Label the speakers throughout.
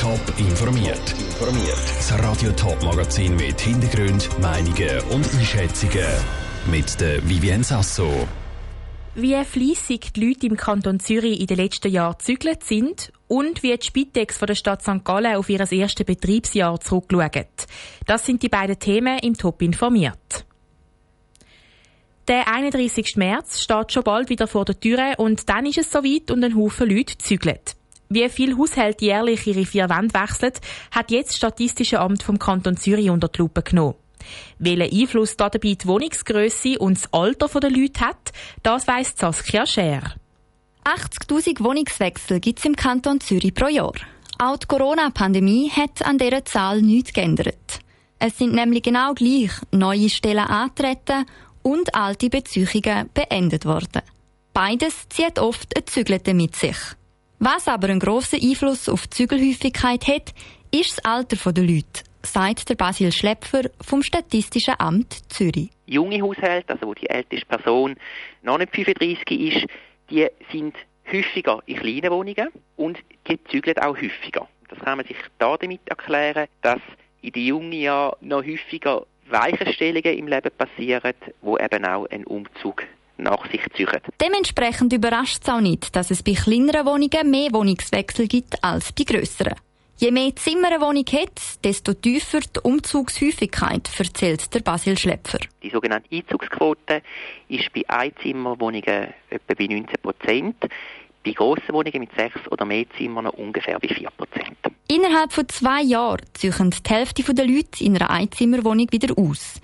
Speaker 1: Top informiert. Informiert. Das Radio Top Magazin mit Hintergrund, Meinungen und Einschätzungen mit der Vivien Sasso.
Speaker 2: Wie fleissig die Leute im Kanton Zürich in den letzten Jahren gezügelt sind und wie die Spitex von der Stadt St. Gallen auf ihr erstes Betriebsjahr zurückschaut. Das sind die beiden Themen im Top informiert. Der 31. März steht schon bald wieder vor der Tür und dann ist es soweit und ein Haufen Leute zügeln. Wie viele Haushalte jährlich ihre vier Wände wechseln, hat jetzt das Statistische Amt vom Kanton Zürich unter die Lupe genommen. Welchen Einfluss dabei die Wohnungsgrösse und das Alter der Leute hat, das weiss Saskia Scher.
Speaker 3: 80.000 Wohnungswechsel gibt es im Kanton Zürich pro Jahr. Auch die Corona-Pandemie hat an dieser Zahl nichts geändert. Es sind nämlich genau gleich neue Stellen antreten und alte Beziehungen beendet worden. Beides zieht oft ein Zügelte mit sich. Was aber einen grossen Einfluss auf die Zügelhäufigkeit hat, ist das Alter der Leute, sagt der Basil Schlepfer vom Statistischen Amt Zürich.
Speaker 4: Junge Haushalte, also wo die älteste Person noch nicht 35 ist, die sind häufiger in kleinen Wohnungen und die zügeln auch häufiger. Das kann man sich da damit erklären, dass in den jungen Jahren noch häufiger Weichenstellungen im Leben passieren, wo eben auch ein Umzug nach sich ziehen.
Speaker 3: Dementsprechend überrascht es auch nicht, dass es bei kleineren Wohnungen mehr Wohnungswechsel gibt als bei grösseren. Je mehr Zimmer eine Wohnung hat, desto tiefer die Umzugshäufigkeit, erzählt der Basil Schlepfer.
Speaker 4: Die sogenannte Einzugsquote ist bei Einzimmerwohnungen etwa bei 19 Prozent, bei grossen Wohnungen mit sechs oder mehr Zimmern ungefähr bei 4 Prozent.
Speaker 3: Innerhalb von zwei Jahren ziehen die Hälfte der Leute in einer Einzimmerwohnung wieder aus.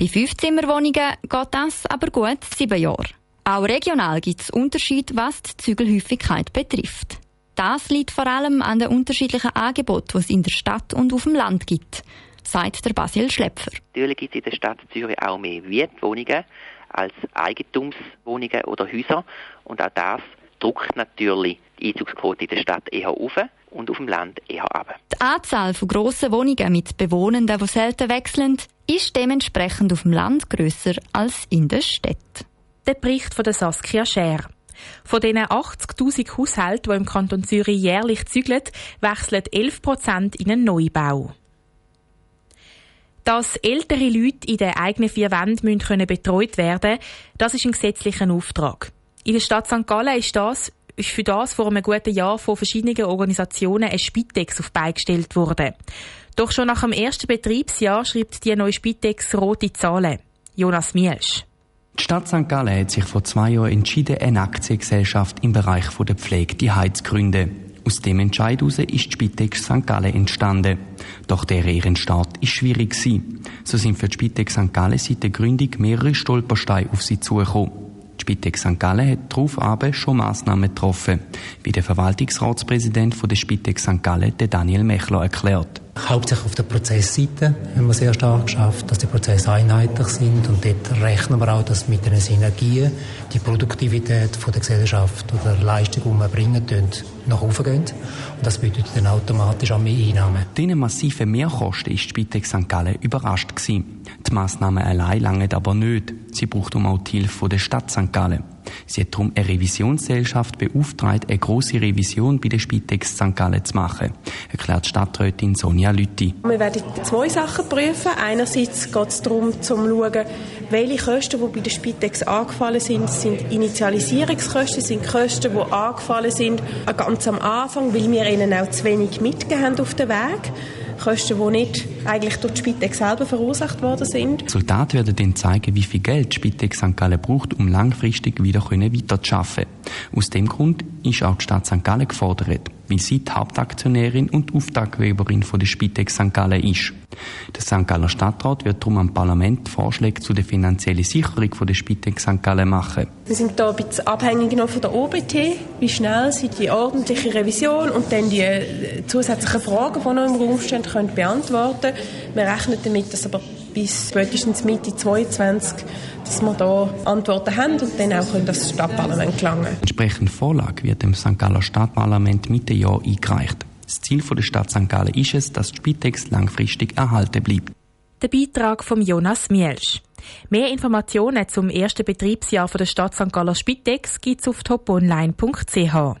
Speaker 3: Bei Fünfzimmerwohnungen geht das aber gut sieben Jahre. Auch regional gibt es Unterschiede, was die Zügelhäufigkeit betrifft. Das liegt vor allem an den unterschiedlichen Angeboten, die es in der Stadt und auf dem Land gibt, sagt der Basil Schlepfer.
Speaker 4: Natürlich gibt es in der Stadt Zürich auch mehr Mietwohnungen als Eigentumswohnungen oder Häuser. Und auch das drückt natürlich die Einzugsquote in der Stadt eher auf und auf dem Land eher ab.
Speaker 3: Die Anzahl von grossen Wohnungen mit Bewohnenden, die selten wechseln, ist dementsprechend auf dem Land grösser als in der Stadt.
Speaker 2: Der Bericht von der Saskia Scher. Von diesen 80.000 Haushalten, die im Kanton Zürich jährlich zügeln, wechseln 11 Prozent in einen Neubau. Dass ältere Leute in den eigenen vier Wänden betreut werden können, das ist ein gesetzlicher Auftrag. In der Stadt St. Gallen ist das ist für das vor einem guten Jahr von verschiedenen Organisationen ein Spitex auf beigestellt worden. Doch schon nach dem ersten Betriebsjahr schreibt die neue Spitex rote Zahlen. Jonas Mielsch.
Speaker 5: Die Stadt St. Gallen hat sich vor zwei Jahren entschieden, eine Aktiengesellschaft im Bereich der Pflege die zu gründen. Aus dem Entscheid heraus ist die Spitex St. Gallen entstanden. Doch der ihren Start ist schwierig gewesen. So sind für die Spitex St. Gallen seit der Gründung mehrere Stolpersteine auf sie zugekommen. Die Spitex St. Gallen hat darauf schon Massnahmen getroffen, wie der Verwaltungsratspräsident der Spitex St. Gallen, Daniel Mechler, erklärt.
Speaker 6: Hauptsächlich auf der Prozessseite haben wir sehr stark geschafft, dass die Prozesse einheitlich sind und dort rechnen wir auch, dass mit den Synergien die Produktivität von der Gesellschaft oder Leistung, die wir bringen, nach oben gehen. Und das bedeutet dann automatisch auch mehr Einnahmen.
Speaker 5: Diese massiven Mehrkosten ist die Spitex St. Gallen überrascht gewesen. Die Massnahmen allein langen aber nicht. Sie braucht um auch die Hilfe der Stadt St. Gallen. Sie hat darum eine Revisionsgesellschaft beauftragt, eine grosse Revision bei der Spitex St. Gallen zu machen, erklärt Stadträtin Sonja Lütti.
Speaker 7: Wir werden zwei Sachen prüfen. Einerseits geht es darum, zu schauen, welche Kosten, die bei der Spitex angefallen sind, sind Initialisierungskosten, sind Kosten, die angefallen sind ganz am Anfang, weil wir ihnen auch zu wenig mitgegeben haben auf den Weg. Kosten, die nicht eigentlich durch die Spitex selber verursacht worden sind.
Speaker 5: Resultate werden dann zeigen, wie viel Geld die Spitex St. Gallen braucht, um langfristig wieder weiterzuarbeiten. Aus dem Grund ist auch die Stadt St. Gallen gefordert weil sie die Hauptaktionärin und Auftraggeberin von der Spitex St. Gallen ist. Der St. Galler Stadtrat wird darum am Parlament Vorschläge zu der finanziellen Sicherung von der Spitex St. Gallen machen.
Speaker 7: Wir sind hier ein bisschen abhängig noch von der OBT, wie schnell sie die ordentliche Revision und dann die äh, zusätzlichen Fragen, die noch im Raum stehen, können beantworten können. Wir rechnen damit, dass aber bis spätestens Mitte 2022 dass wir da Antworten haben und dann auch in das Stadtparlament gelangen.
Speaker 5: Entsprechend Vorlage wird dem St. Galler Stadtparlament Mitte Jahr eingereicht. Das Ziel der Stadt St. Gallen ist es, dass die Spitex langfristig erhalten bleibt.
Speaker 2: Der Beitrag von Jonas Mielsch. Mehr Informationen zum ersten Betriebsjahr der Stadt St. Galler Spitex gibt es auf toponline.ch.